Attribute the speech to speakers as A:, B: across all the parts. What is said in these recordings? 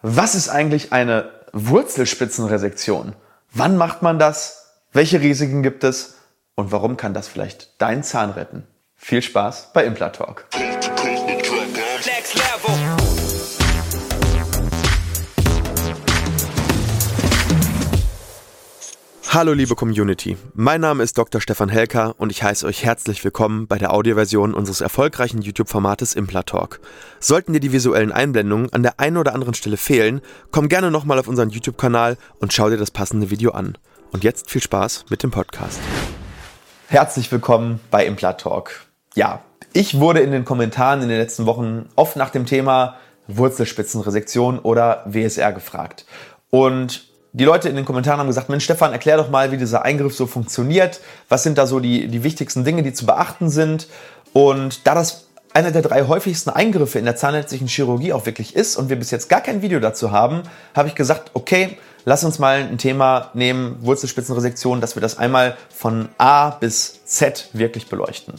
A: Was ist eigentlich eine Wurzelspitzenresektion? Wann macht man das? Welche Risiken gibt es? Und warum kann das vielleicht deinen Zahn retten? Viel Spaß bei Implatalk. Hallo liebe Community, mein Name ist Dr. Stefan Helker und ich heiße euch herzlich willkommen bei der Audioversion unseres erfolgreichen YouTube-Formates Implatalk. Sollten dir die visuellen Einblendungen an der einen oder anderen Stelle fehlen, komm gerne nochmal auf unseren YouTube-Kanal und schau dir das passende Video an. Und jetzt viel Spaß mit dem Podcast. Herzlich willkommen bei Implatalk. Ja, ich wurde in den Kommentaren in den letzten Wochen oft nach dem Thema Wurzelspitzenresektion oder WSR gefragt. Und die Leute in den Kommentaren haben gesagt, Mensch Stefan, erklär doch mal, wie dieser Eingriff so funktioniert. Was sind da so die, die wichtigsten Dinge, die zu beachten sind? Und da das einer der drei häufigsten Eingriffe in der zahnärztlichen Chirurgie auch wirklich ist und wir bis jetzt gar kein Video dazu haben, habe ich gesagt, okay, lass uns mal ein Thema nehmen, Wurzelspitzenresektion, dass wir das einmal von A bis Z wirklich beleuchten.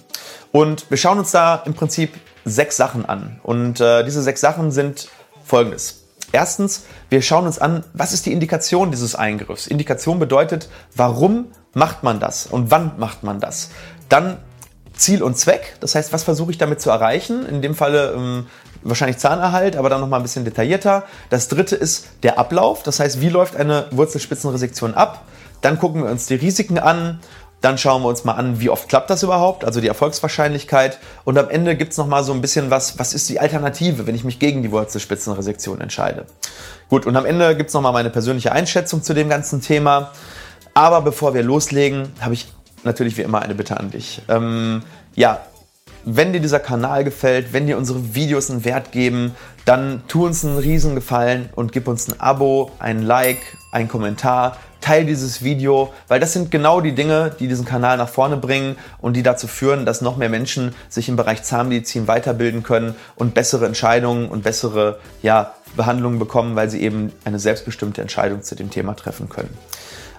A: Und wir schauen uns da im Prinzip sechs Sachen an. Und äh, diese sechs Sachen sind folgendes. Erstens, wir schauen uns an, was ist die Indikation dieses Eingriffs. Indikation bedeutet, warum macht man das und wann macht man das. Dann Ziel und Zweck, das heißt, was versuche ich damit zu erreichen? In dem Falle ähm, wahrscheinlich Zahnerhalt, aber dann nochmal ein bisschen detaillierter. Das dritte ist der Ablauf, das heißt, wie läuft eine Wurzelspitzenresektion ab? Dann gucken wir uns die Risiken an dann schauen wir uns mal an, wie oft klappt das überhaupt, also die Erfolgswahrscheinlichkeit. Und am Ende gibt es nochmal so ein bisschen was, was ist die Alternative, wenn ich mich gegen die Wurzelspitzenresektion entscheide. Gut, und am Ende gibt es nochmal meine persönliche Einschätzung zu dem ganzen Thema. Aber bevor wir loslegen, habe ich natürlich wie immer eine Bitte an dich. Ähm, ja, wenn dir dieser Kanal gefällt, wenn dir unsere Videos einen Wert geben, dann tu uns einen Riesengefallen und gib uns ein Abo, ein Like, ein Kommentar teil dieses Video, weil das sind genau die Dinge, die diesen Kanal nach vorne bringen und die dazu führen, dass noch mehr Menschen sich im Bereich Zahnmedizin weiterbilden können und bessere Entscheidungen und bessere ja, Behandlungen bekommen, weil sie eben eine selbstbestimmte Entscheidung zu dem Thema treffen können.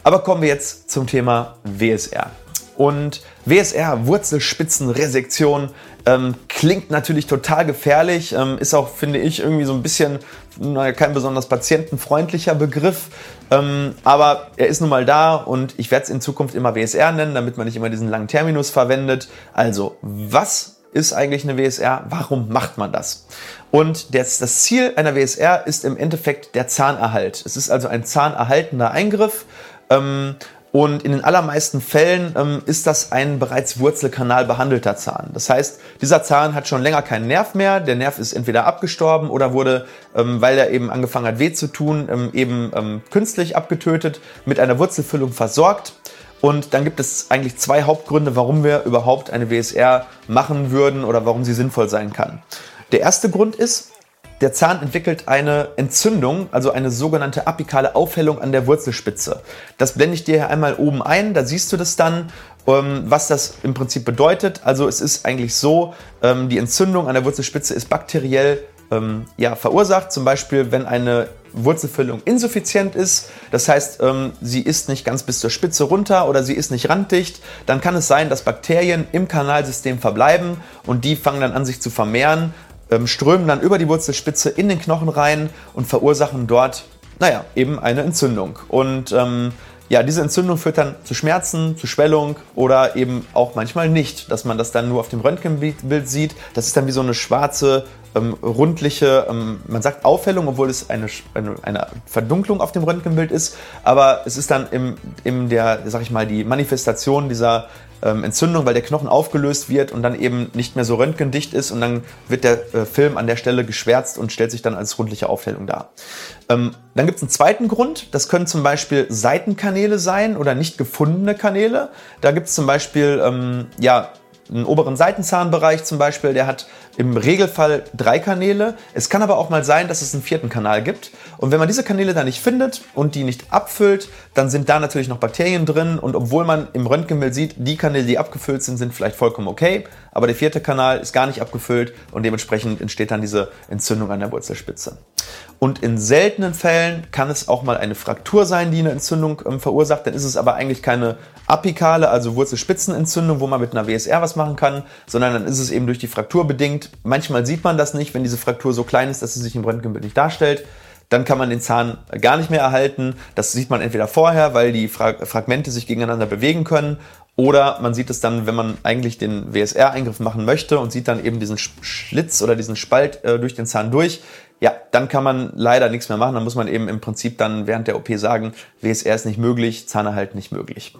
A: Aber kommen wir jetzt zum Thema WSR. Und WSR, Wurzelspitzenresektion, ähm, klingt natürlich total gefährlich, ähm, ist auch, finde ich, irgendwie so ein bisschen naja, kein besonders patientenfreundlicher Begriff. Ähm, aber er ist nun mal da und ich werde es in Zukunft immer WSR nennen, damit man nicht immer diesen langen Terminus verwendet. Also, was ist eigentlich eine WSR? Warum macht man das? Und das, das Ziel einer WSR ist im Endeffekt der Zahnerhalt. Es ist also ein zahnerhaltender Eingriff. Ähm, und in den allermeisten Fällen ähm, ist das ein bereits Wurzelkanal behandelter Zahn. Das heißt, dieser Zahn hat schon länger keinen Nerv mehr. Der Nerv ist entweder abgestorben oder wurde, ähm, weil er eben angefangen hat weh zu tun, ähm, eben ähm, künstlich abgetötet, mit einer Wurzelfüllung versorgt. Und dann gibt es eigentlich zwei Hauptgründe, warum wir überhaupt eine WSR machen würden oder warum sie sinnvoll sein kann. Der erste Grund ist, der Zahn entwickelt eine Entzündung, also eine sogenannte apikale Aufhellung an der Wurzelspitze. Das blende ich dir hier einmal oben ein, da siehst du das dann, ähm, was das im Prinzip bedeutet. Also es ist eigentlich so, ähm, die Entzündung an der Wurzelspitze ist bakteriell ähm, ja, verursacht. Zum Beispiel, wenn eine Wurzelfüllung insuffizient ist, das heißt, sie ist nicht ganz bis zur Spitze runter oder sie ist nicht randdicht, dann kann es sein, dass Bakterien im Kanalsystem verbleiben und die fangen dann an sich zu vermehren strömen dann über die Wurzelspitze in den Knochen rein und verursachen dort, naja, eben eine Entzündung. Und ähm, ja, diese Entzündung führt dann zu Schmerzen, zu Schwellung oder eben auch manchmal nicht, dass man das dann nur auf dem Röntgenbild sieht. Das ist dann wie so eine schwarze, ähm, rundliche, ähm, man sagt Aufhellung, obwohl es eine, eine, eine, Verdunklung auf dem Röntgenbild ist. Aber es ist dann im, in der, sag ich mal, die Manifestation dieser ähm, Entzündung, weil der Knochen aufgelöst wird und dann eben nicht mehr so röntgendicht ist und dann wird der äh, Film an der Stelle geschwärzt und stellt sich dann als rundliche Aufhellung dar. Ähm, dann gibt es einen zweiten Grund, das können zum Beispiel Seitenkanäle sein oder nicht gefundene Kanäle. Da gibt es zum Beispiel ähm, ja, einen oberen Seitenzahnbereich zum Beispiel, der hat im Regelfall drei Kanäle. Es kann aber auch mal sein, dass es einen vierten Kanal gibt. Und wenn man diese Kanäle dann nicht findet und die nicht abfüllt, dann sind da natürlich noch Bakterien drin. Und obwohl man im Röntgenbild sieht, die Kanäle, die abgefüllt sind, sind vielleicht vollkommen okay. Aber der vierte Kanal ist gar nicht abgefüllt und dementsprechend entsteht dann diese Entzündung an der Wurzelspitze. Und in seltenen Fällen kann es auch mal eine Fraktur sein, die eine Entzündung ähm, verursacht. Dann ist es aber eigentlich keine apikale, also Wurzelspitzenentzündung, wo man mit einer WSR was machen kann, sondern dann ist es eben durch die Fraktur bedingt. Manchmal sieht man das nicht, wenn diese Fraktur so klein ist, dass sie sich im Röntgenbild nicht darstellt. dann kann man den Zahn gar nicht mehr erhalten. Das sieht man entweder vorher, weil die Fragmente sich gegeneinander bewegen können, oder man sieht es dann, wenn man eigentlich den WSR-Eingriff machen möchte und sieht dann eben diesen Schlitz oder diesen Spalt äh, durch den Zahn durch. Ja, dann kann man leider nichts mehr machen. Dann muss man eben im Prinzip dann während der OP sagen, WSR ist nicht möglich, Zahnerhalt nicht möglich.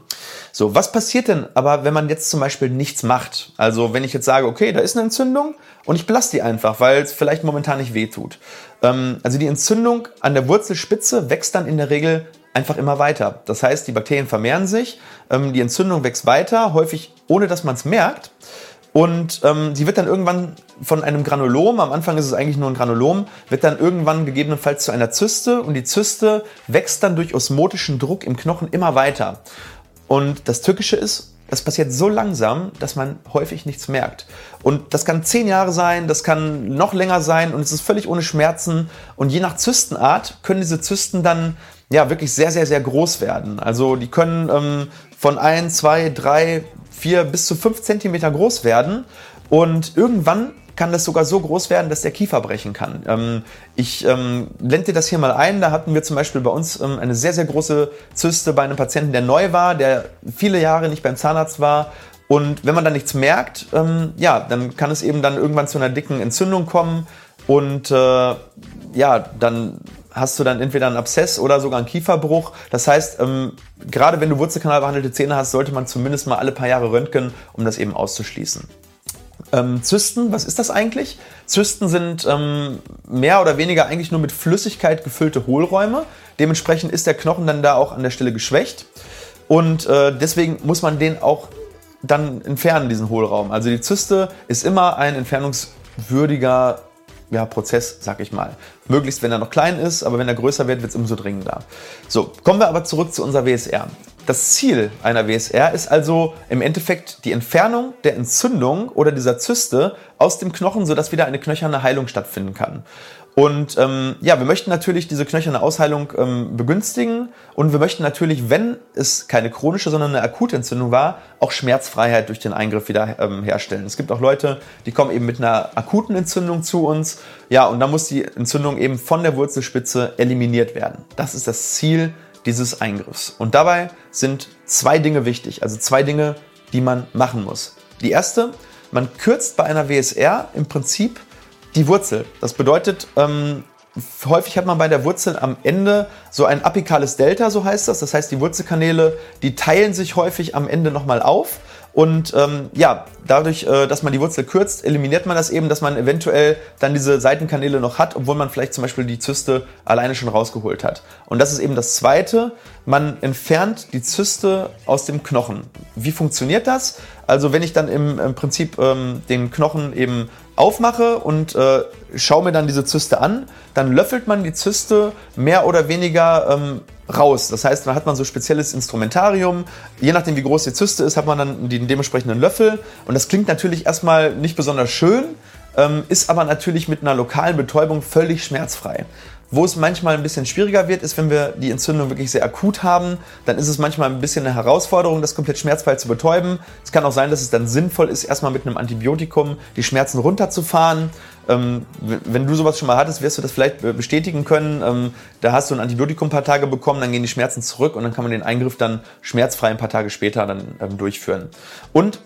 A: So, was passiert denn aber, wenn man jetzt zum Beispiel nichts macht? Also wenn ich jetzt sage, okay, da ist eine Entzündung und ich belasse die einfach, weil es vielleicht momentan nicht weh tut. Ähm, also die Entzündung an der Wurzelspitze wächst dann in der Regel einfach immer weiter. Das heißt, die Bakterien vermehren sich, ähm, die Entzündung wächst weiter, häufig ohne dass man es merkt. Und ähm, sie wird dann irgendwann von einem Granulom, am Anfang ist es eigentlich nur ein Granulom, wird dann irgendwann gegebenenfalls zu einer Zyste und die Zyste wächst dann durch osmotischen Druck im Knochen immer weiter. Und das Tückische ist, das passiert so langsam, dass man häufig nichts merkt. Und das kann zehn Jahre sein, das kann noch länger sein und es ist völlig ohne Schmerzen. Und je nach Zystenart können diese Zysten dann ja wirklich sehr, sehr, sehr groß werden. Also die können ähm, von ein, zwei, drei, vier bis zu fünf Zentimeter groß werden. Und irgendwann kann das sogar so groß werden, dass der Kiefer brechen kann. Ähm, ich ähm, blende dir das hier mal ein. Da hatten wir zum Beispiel bei uns ähm, eine sehr, sehr große Zyste bei einem Patienten, der neu war, der viele Jahre nicht beim Zahnarzt war. Und wenn man dann nichts merkt, ähm, ja, dann kann es eben dann irgendwann zu einer dicken Entzündung kommen. Und äh, ja, dann hast du dann entweder einen Abszess oder sogar einen Kieferbruch. Das heißt, ähm, gerade wenn du Wurzelkanalbehandelte Zähne hast, sollte man zumindest mal alle paar Jahre röntgen, um das eben auszuschließen. Ähm, Zysten, was ist das eigentlich? Zysten sind ähm, mehr oder weniger eigentlich nur mit Flüssigkeit gefüllte Hohlräume. Dementsprechend ist der Knochen dann da auch an der Stelle geschwächt. Und äh, deswegen muss man den auch dann entfernen, diesen Hohlraum. Also die Zyste ist immer ein entfernungswürdiger ja, Prozess, sag ich mal. Möglichst, wenn er noch klein ist, aber wenn er größer wird, wird es umso dringender. So, kommen wir aber zurück zu unserer WSR. Das Ziel einer WSR ist also im Endeffekt die Entfernung der Entzündung oder dieser Zyste aus dem Knochen, sodass wieder eine knöcherne Heilung stattfinden kann. Und ähm, ja, wir möchten natürlich diese knöcherne Ausheilung ähm, begünstigen und wir möchten natürlich, wenn es keine chronische, sondern eine akute Entzündung war, auch Schmerzfreiheit durch den Eingriff wieder ähm, herstellen. Es gibt auch Leute, die kommen eben mit einer akuten Entzündung zu uns. Ja, und da muss die Entzündung eben von der Wurzelspitze eliminiert werden. Das ist das Ziel dieses Eingriffs. Und dabei sind zwei Dinge wichtig, also zwei Dinge, die man machen muss. Die erste, man kürzt bei einer WSR im Prinzip die Wurzel. Das bedeutet, ähm, häufig hat man bei der Wurzel am Ende so ein apikales Delta, so heißt das. Das heißt, die Wurzelkanäle, die teilen sich häufig am Ende nochmal auf. Und ähm, ja, dadurch, äh, dass man die Wurzel kürzt, eliminiert man das eben, dass man eventuell dann diese Seitenkanäle noch hat, obwohl man vielleicht zum Beispiel die Zyste alleine schon rausgeholt hat. Und das ist eben das Zweite. Man entfernt die Zyste aus dem Knochen. Wie funktioniert das? Also wenn ich dann im, im Prinzip ähm, den Knochen eben aufmache und äh, schaue mir dann diese Zyste an, dann löffelt man die Zyste mehr oder weniger ähm, raus. Das heißt, dann hat man so spezielles Instrumentarium. Je nachdem, wie groß die Zyste ist, hat man dann den dementsprechenden Löffel. Und das klingt natürlich erstmal nicht besonders schön, ähm, ist aber natürlich mit einer lokalen Betäubung völlig schmerzfrei. Wo es manchmal ein bisschen schwieriger wird, ist, wenn wir die Entzündung wirklich sehr akut haben, dann ist es manchmal ein bisschen eine Herausforderung, das komplett schmerzfrei zu betäuben. Es kann auch sein, dass es dann sinnvoll ist, erstmal mit einem Antibiotikum die Schmerzen runterzufahren. Ähm, wenn du sowas schon mal hattest, wirst du das vielleicht bestätigen können. Ähm, da hast du ein Antibiotikum ein paar Tage bekommen, dann gehen die Schmerzen zurück und dann kann man den Eingriff dann schmerzfrei ein paar Tage später dann ähm, durchführen. Und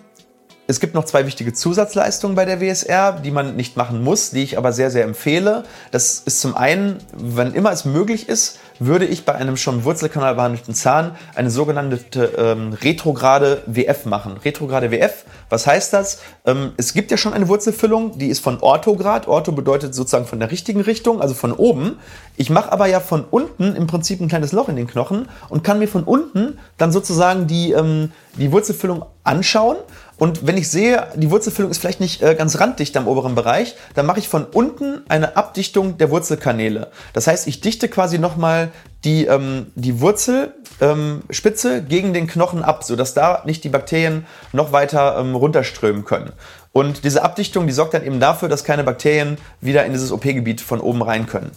A: es gibt noch zwei wichtige Zusatzleistungen bei der WSR, die man nicht machen muss, die ich aber sehr, sehr empfehle. Das ist zum einen, wenn immer es möglich ist, würde ich bei einem schon Wurzelkanal behandelten Zahn eine sogenannte ähm, retrograde WF machen. Retrograde WF, was heißt das? Ähm, es gibt ja schon eine Wurzelfüllung, die ist von Orthograd. Ortho bedeutet sozusagen von der richtigen Richtung, also von oben. Ich mache aber ja von unten im Prinzip ein kleines Loch in den Knochen und kann mir von unten dann sozusagen die, ähm, die Wurzelfüllung anschauen und wenn ich sehe, die Wurzelfüllung ist vielleicht nicht äh, ganz randdicht am oberen Bereich, dann mache ich von unten eine Abdichtung der Wurzelkanäle. Das heißt, ich dichte quasi nochmal die, ähm, die Wurzelspitze ähm, gegen den Knochen ab, sodass da nicht die Bakterien noch weiter ähm, runterströmen können. Und diese Abdichtung, die sorgt dann eben dafür, dass keine Bakterien wieder in dieses OP-Gebiet von oben rein können.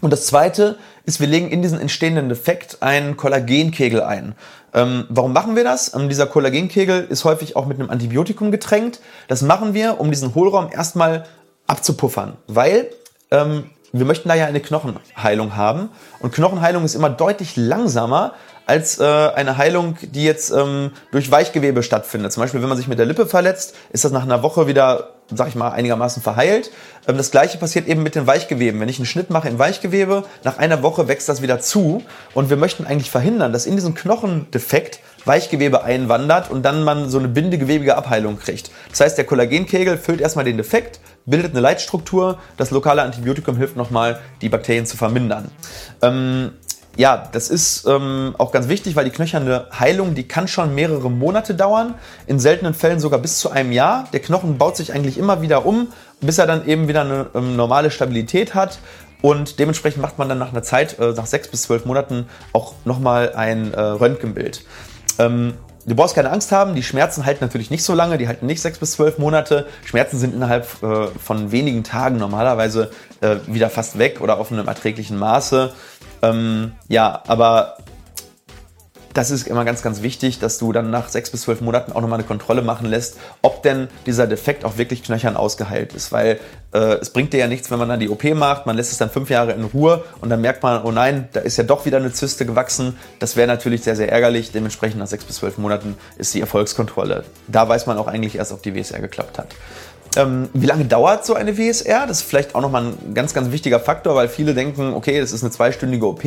A: Und das zweite ist, wir legen in diesen entstehenden Defekt einen Kollagenkegel ein. Ähm, warum machen wir das? Ähm, dieser Kollagenkegel ist häufig auch mit einem Antibiotikum getränkt. Das machen wir, um diesen Hohlraum erstmal abzupuffern, weil ähm, wir möchten da ja eine Knochenheilung haben. Und Knochenheilung ist immer deutlich langsamer als äh, eine Heilung, die jetzt ähm, durch Weichgewebe stattfindet. Zum Beispiel, wenn man sich mit der Lippe verletzt, ist das nach einer Woche wieder, sag ich mal, einigermaßen verheilt. Ähm, das gleiche passiert eben mit den Weichgeweben. Wenn ich einen Schnitt mache im Weichgewebe, nach einer Woche wächst das wieder zu. Und wir möchten eigentlich verhindern, dass in diesem Knochendefekt Weichgewebe einwandert und dann man so eine bindegewebige Abheilung kriegt. Das heißt, der Kollagenkegel füllt erstmal den Defekt, bildet eine Leitstruktur. Das lokale Antibiotikum hilft nochmal, die Bakterien zu vermindern. Ähm, ja, das ist ähm, auch ganz wichtig, weil die knöcherne Heilung, die kann schon mehrere Monate dauern, in seltenen Fällen sogar bis zu einem Jahr. Der Knochen baut sich eigentlich immer wieder um, bis er dann eben wieder eine ähm, normale Stabilität hat. Und dementsprechend macht man dann nach einer Zeit, äh, nach sechs bis zwölf Monaten, auch nochmal ein äh, Röntgenbild. Ähm, Du brauchst keine Angst haben, die Schmerzen halten natürlich nicht so lange, die halten nicht sechs bis zwölf Monate. Schmerzen sind innerhalb äh, von wenigen Tagen normalerweise äh, wieder fast weg oder auf einem erträglichen Maße. Ähm, ja, aber das ist immer ganz, ganz wichtig, dass du dann nach sechs bis zwölf Monaten auch nochmal eine Kontrolle machen lässt, ob denn dieser Defekt auch wirklich knöchern ausgeheilt ist. Weil äh, es bringt dir ja nichts, wenn man dann die OP macht, man lässt es dann fünf Jahre in Ruhe und dann merkt man, oh nein, da ist ja doch wieder eine Zyste gewachsen. Das wäre natürlich sehr, sehr ärgerlich. Dementsprechend nach sechs bis zwölf Monaten ist die Erfolgskontrolle. Da weiß man auch eigentlich erst, ob die WSR geklappt hat. Ähm, wie lange dauert so eine WSR? Das ist vielleicht auch nochmal ein ganz, ganz wichtiger Faktor, weil viele denken, okay, das ist eine zweistündige OP.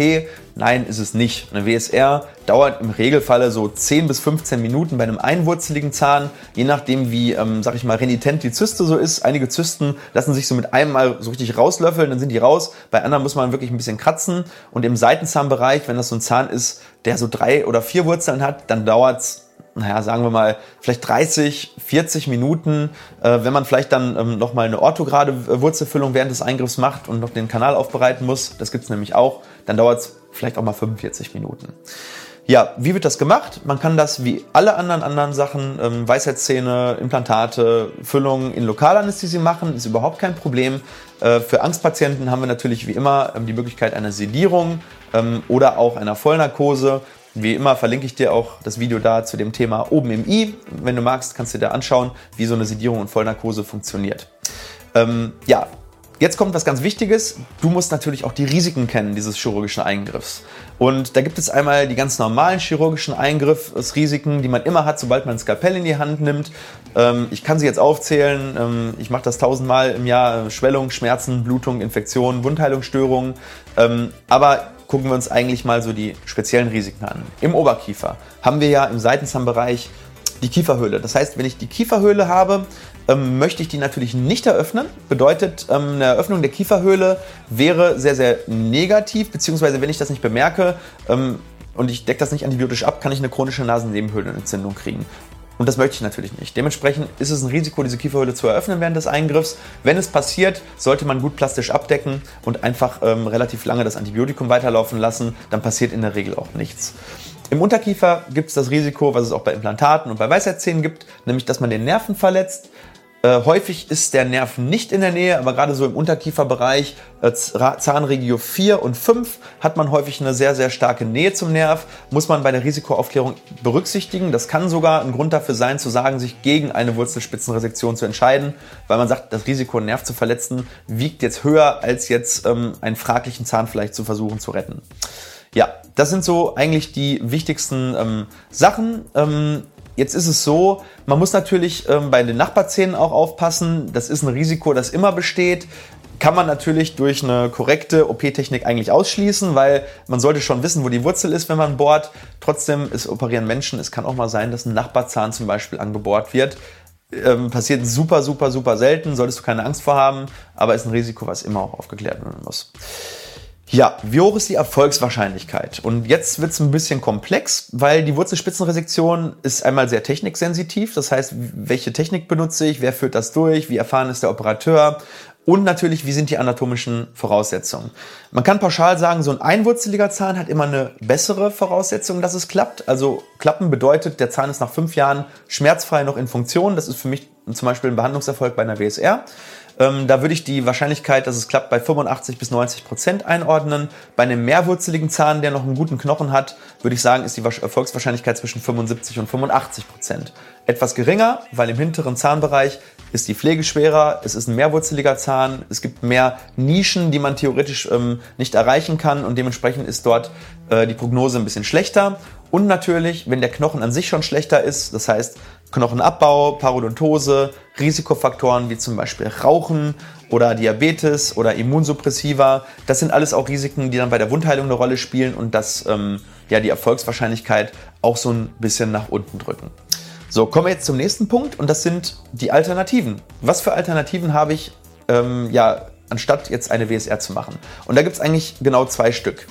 A: Nein, ist es nicht. Eine WSR dauert im Regelfalle so 10 bis 15 Minuten bei einem einwurzeligen Zahn, je nachdem, wie, ähm, sag ich mal, renitent die Zyste so ist. Einige Zysten lassen sich so mit einem Mal so richtig rauslöffeln, dann sind die raus. Bei anderen muss man wirklich ein bisschen kratzen. Und im Seitenzahnbereich, wenn das so ein Zahn ist, der so drei oder vier Wurzeln hat, dann dauert es naja, sagen wir mal, vielleicht 30, 40 Minuten, äh, wenn man vielleicht dann ähm, nochmal eine orthograde Wurzelfüllung während des Eingriffs macht und noch den Kanal aufbereiten muss, das gibt's nämlich auch, dann dauert es vielleicht auch mal 45 Minuten. Ja, wie wird das gemacht? Man kann das wie alle anderen anderen Sachen, ähm, Weisheitszähne, Implantate, Füllungen in Lokalanästhesie machen, ist überhaupt kein Problem. Äh, für Angstpatienten haben wir natürlich wie immer ähm, die Möglichkeit einer Sedierung ähm, oder auch einer Vollnarkose. Wie immer verlinke ich dir auch das Video da zu dem Thema oben im i. Wenn du magst, kannst du dir anschauen, wie so eine Sedierung und Vollnarkose funktioniert. Ähm, ja, Jetzt kommt was ganz Wichtiges. Du musst natürlich auch die Risiken kennen dieses chirurgischen Eingriffs. Und da gibt es einmal die ganz normalen chirurgischen Eingriffsrisiken, die man immer hat, sobald man ein Skalpell in die Hand nimmt. Ähm, ich kann sie jetzt aufzählen. Ähm, ich mache das tausendmal im Jahr. Schwellung, Schmerzen, Blutung, Infektionen, Wundheilungsstörungen. Ähm, aber gucken wir uns eigentlich mal so die speziellen Risiken an. Im Oberkiefer haben wir ja im Seitenzahnbereich die Kieferhöhle. Das heißt, wenn ich die Kieferhöhle habe, ähm, möchte ich die natürlich nicht eröffnen. Bedeutet, ähm, eine Eröffnung der Kieferhöhle wäre sehr, sehr negativ, beziehungsweise wenn ich das nicht bemerke ähm, und ich decke das nicht antibiotisch ab, kann ich eine chronische Nasennebenhöhlenentzündung kriegen. Und das möchte ich natürlich nicht. Dementsprechend ist es ein Risiko, diese Kieferhöhle zu eröffnen während des Eingriffs. Wenn es passiert, sollte man gut plastisch abdecken und einfach ähm, relativ lange das Antibiotikum weiterlaufen lassen. Dann passiert in der Regel auch nichts. Im Unterkiefer gibt es das Risiko, was es auch bei Implantaten und bei Weisheitszähnen gibt, nämlich dass man den Nerven verletzt. Äh, häufig ist der Nerv nicht in der Nähe, aber gerade so im Unterkieferbereich, äh, Zahnregio 4 und 5, hat man häufig eine sehr, sehr starke Nähe zum Nerv. Muss man bei der Risikoaufklärung berücksichtigen. Das kann sogar ein Grund dafür sein, zu sagen, sich gegen eine Wurzelspitzenresektion zu entscheiden, weil man sagt, das Risiko, einen Nerv zu verletzen, wiegt jetzt höher, als jetzt ähm, einen fraglichen Zahn vielleicht zu versuchen zu retten. Ja, das sind so eigentlich die wichtigsten ähm, Sachen. Ähm, Jetzt ist es so, man muss natürlich ähm, bei den Nachbarzähnen auch aufpassen. Das ist ein Risiko, das immer besteht. Kann man natürlich durch eine korrekte OP-Technik eigentlich ausschließen, weil man sollte schon wissen, wo die Wurzel ist, wenn man bohrt. Trotzdem ist operieren Menschen. Es kann auch mal sein, dass ein Nachbarzahn zum Beispiel angebohrt wird. Ähm, passiert super, super, super selten, solltest du keine Angst vor haben, aber ist ein Risiko, was immer auch aufgeklärt werden muss. Ja, wie hoch ist die Erfolgswahrscheinlichkeit? Und jetzt wird es ein bisschen komplex, weil die Wurzelspitzenresektion ist einmal sehr techniksensitiv. Das heißt, welche Technik benutze ich, wer führt das durch, wie erfahren ist der Operateur und natürlich, wie sind die anatomischen Voraussetzungen. Man kann pauschal sagen, so ein einwurzeliger Zahn hat immer eine bessere Voraussetzung, dass es klappt. Also klappen bedeutet, der Zahn ist nach fünf Jahren schmerzfrei noch in Funktion. Das ist für mich zum Beispiel ein Behandlungserfolg bei einer WSR. Ähm, da würde ich die Wahrscheinlichkeit, dass es klappt, bei 85 bis 90 Prozent einordnen. Bei einem mehrwurzeligen Zahn, der noch einen guten Knochen hat, würde ich sagen, ist die Erfolgswahrscheinlichkeit zwischen 75 und 85 Prozent. Etwas geringer, weil im hinteren Zahnbereich ist die Pflege schwerer, es ist ein mehrwurzeliger Zahn, es gibt mehr Nischen, die man theoretisch ähm, nicht erreichen kann und dementsprechend ist dort äh, die Prognose ein bisschen schlechter. Und natürlich, wenn der Knochen an sich schon schlechter ist, das heißt Knochenabbau, Parodontose, Risikofaktoren wie zum Beispiel Rauchen oder Diabetes oder Immunsuppressiva, das sind alles auch Risiken, die dann bei der Wundheilung eine Rolle spielen und das ähm, ja die Erfolgswahrscheinlichkeit auch so ein bisschen nach unten drücken. So, kommen wir jetzt zum nächsten Punkt und das sind die Alternativen. Was für Alternativen habe ich ähm, ja anstatt jetzt eine WSR zu machen? Und da gibt es eigentlich genau zwei Stück.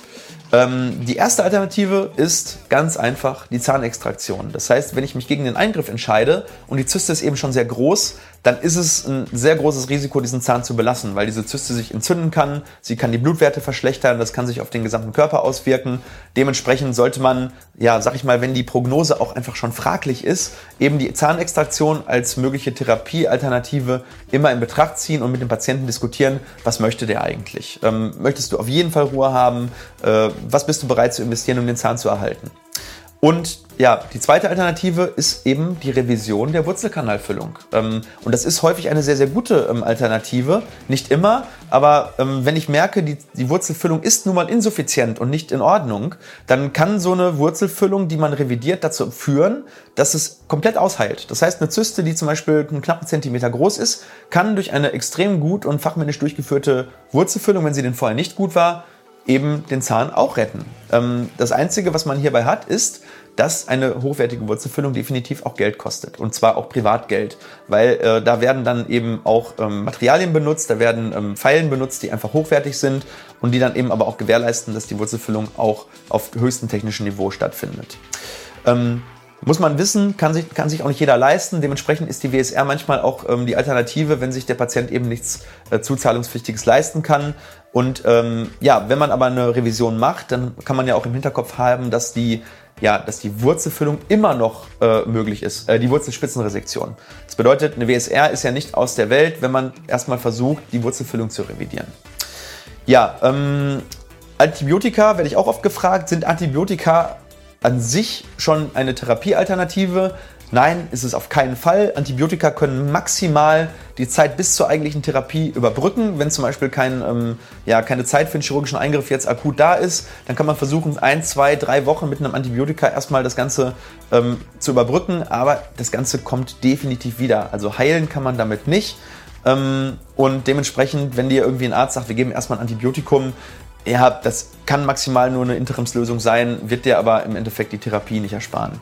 A: Ähm, die erste Alternative ist ganz einfach die Zahnextraktion. Das heißt, wenn ich mich gegen den Eingriff entscheide und die Zyste ist eben schon sehr groß, dann ist es ein sehr großes Risiko, diesen Zahn zu belassen, weil diese Zyste sich entzünden kann, sie kann die Blutwerte verschlechtern, das kann sich auf den gesamten Körper auswirken. Dementsprechend sollte man, ja, sag ich mal, wenn die Prognose auch einfach schon fraglich ist, eben die Zahnextraktion als mögliche Therapiealternative immer in Betracht ziehen und mit dem Patienten diskutieren, was möchte der eigentlich? Ähm, möchtest du auf jeden Fall Ruhe haben? Äh, was bist du bereit zu investieren, um den Zahn zu erhalten? Und ja, die zweite Alternative ist eben die Revision der Wurzelkanalfüllung. Ähm, und das ist häufig eine sehr, sehr gute ähm, Alternative. Nicht immer, aber ähm, wenn ich merke, die, die Wurzelfüllung ist nun mal insuffizient und nicht in Ordnung, dann kann so eine Wurzelfüllung, die man revidiert, dazu führen, dass es komplett ausheilt. Das heißt, eine Zyste, die zum Beispiel einen knappen Zentimeter groß ist, kann durch eine extrem gut und fachmännisch durchgeführte Wurzelfüllung, wenn sie denn vorher nicht gut war, eben den Zahn auch retten. Ähm, das Einzige, was man hierbei hat, ist, dass eine hochwertige Wurzelfüllung definitiv auch Geld kostet. Und zwar auch Privatgeld. Weil äh, da werden dann eben auch ähm, Materialien benutzt, da werden ähm, Pfeilen benutzt, die einfach hochwertig sind und die dann eben aber auch gewährleisten, dass die Wurzelfüllung auch auf höchstem technischen Niveau stattfindet. Ähm, muss man wissen, kann sich, kann sich auch nicht jeder leisten. Dementsprechend ist die WSR manchmal auch ähm, die Alternative, wenn sich der Patient eben nichts äh, Zuzahlungspflichtiges leisten kann. Und ähm, ja, wenn man aber eine Revision macht, dann kann man ja auch im Hinterkopf haben, dass die, ja, dass die Wurzelfüllung immer noch äh, möglich ist, äh, die Wurzelspitzenresektion. Das bedeutet, eine WSR ist ja nicht aus der Welt, wenn man erstmal versucht, die Wurzelfüllung zu revidieren. Ja, ähm, Antibiotika werde ich auch oft gefragt. Sind Antibiotika an sich schon eine Therapiealternative? Nein, ist es auf keinen Fall. Antibiotika können maximal die Zeit bis zur eigentlichen Therapie überbrücken. Wenn zum Beispiel kein, ähm, ja, keine Zeit für einen chirurgischen Eingriff jetzt akut da ist, dann kann man versuchen, ein, zwei, drei Wochen mit einem Antibiotika erstmal das Ganze ähm, zu überbrücken. Aber das Ganze kommt definitiv wieder. Also heilen kann man damit nicht. Ähm, und dementsprechend, wenn dir irgendwie ein Arzt sagt, wir geben erstmal ein Antibiotikum, ja, das kann maximal nur eine Interimslösung sein, wird dir aber im Endeffekt die Therapie nicht ersparen.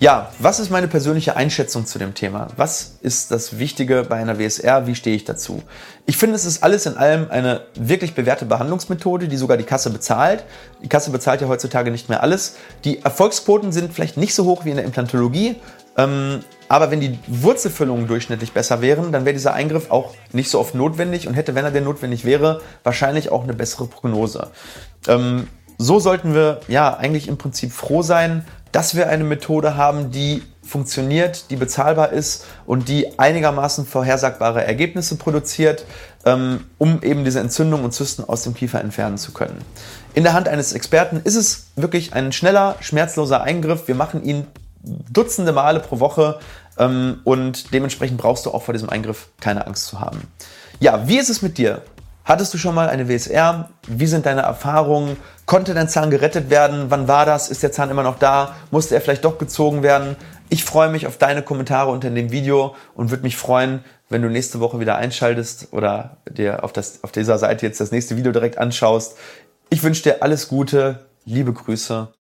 A: Ja, was ist meine persönliche Einschätzung zu dem Thema? Was ist das Wichtige bei einer WSR? Wie stehe ich dazu? Ich finde, es ist alles in allem eine wirklich bewährte Behandlungsmethode, die sogar die Kasse bezahlt. Die Kasse bezahlt ja heutzutage nicht mehr alles. Die Erfolgsquoten sind vielleicht nicht so hoch wie in der Implantologie, ähm, aber wenn die Wurzelfüllungen durchschnittlich besser wären, dann wäre dieser Eingriff auch nicht so oft notwendig und hätte, wenn er denn notwendig wäre, wahrscheinlich auch eine bessere Prognose. Ähm, so sollten wir ja eigentlich im Prinzip froh sein, dass wir eine Methode haben, die funktioniert, die bezahlbar ist und die einigermaßen vorhersagbare Ergebnisse produziert, ähm, um eben diese Entzündungen und Zysten aus dem Kiefer entfernen zu können. In der Hand eines Experten ist es wirklich ein schneller, schmerzloser Eingriff. Wir machen ihn Dutzende Male pro Woche ähm, und dementsprechend brauchst du auch vor diesem Eingriff keine Angst zu haben. Ja, wie ist es mit dir? Hattest du schon mal eine WSR? Wie sind deine Erfahrungen? Konnte dein Zahn gerettet werden? Wann war das? Ist der Zahn immer noch da? Musste er vielleicht doch gezogen werden? Ich freue mich auf deine Kommentare unter dem Video und würde mich freuen, wenn du nächste Woche wieder einschaltest oder dir auf, das, auf dieser Seite jetzt das nächste Video direkt anschaust. Ich wünsche dir alles Gute, liebe Grüße